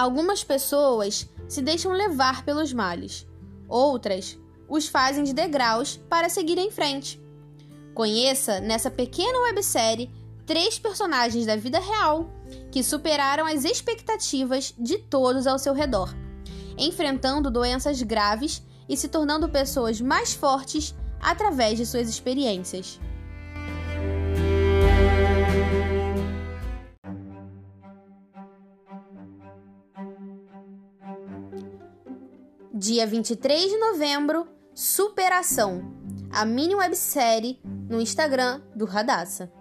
Algumas pessoas se deixam levar pelos males, outras os fazem de degraus para seguir em frente. Conheça nessa pequena websérie três personagens da vida real que superaram as expectativas de todos ao seu redor, enfrentando doenças graves e se tornando pessoas mais fortes através de suas experiências. Dia 23 de novembro, Superação, a mini websérie no Instagram do Radassa.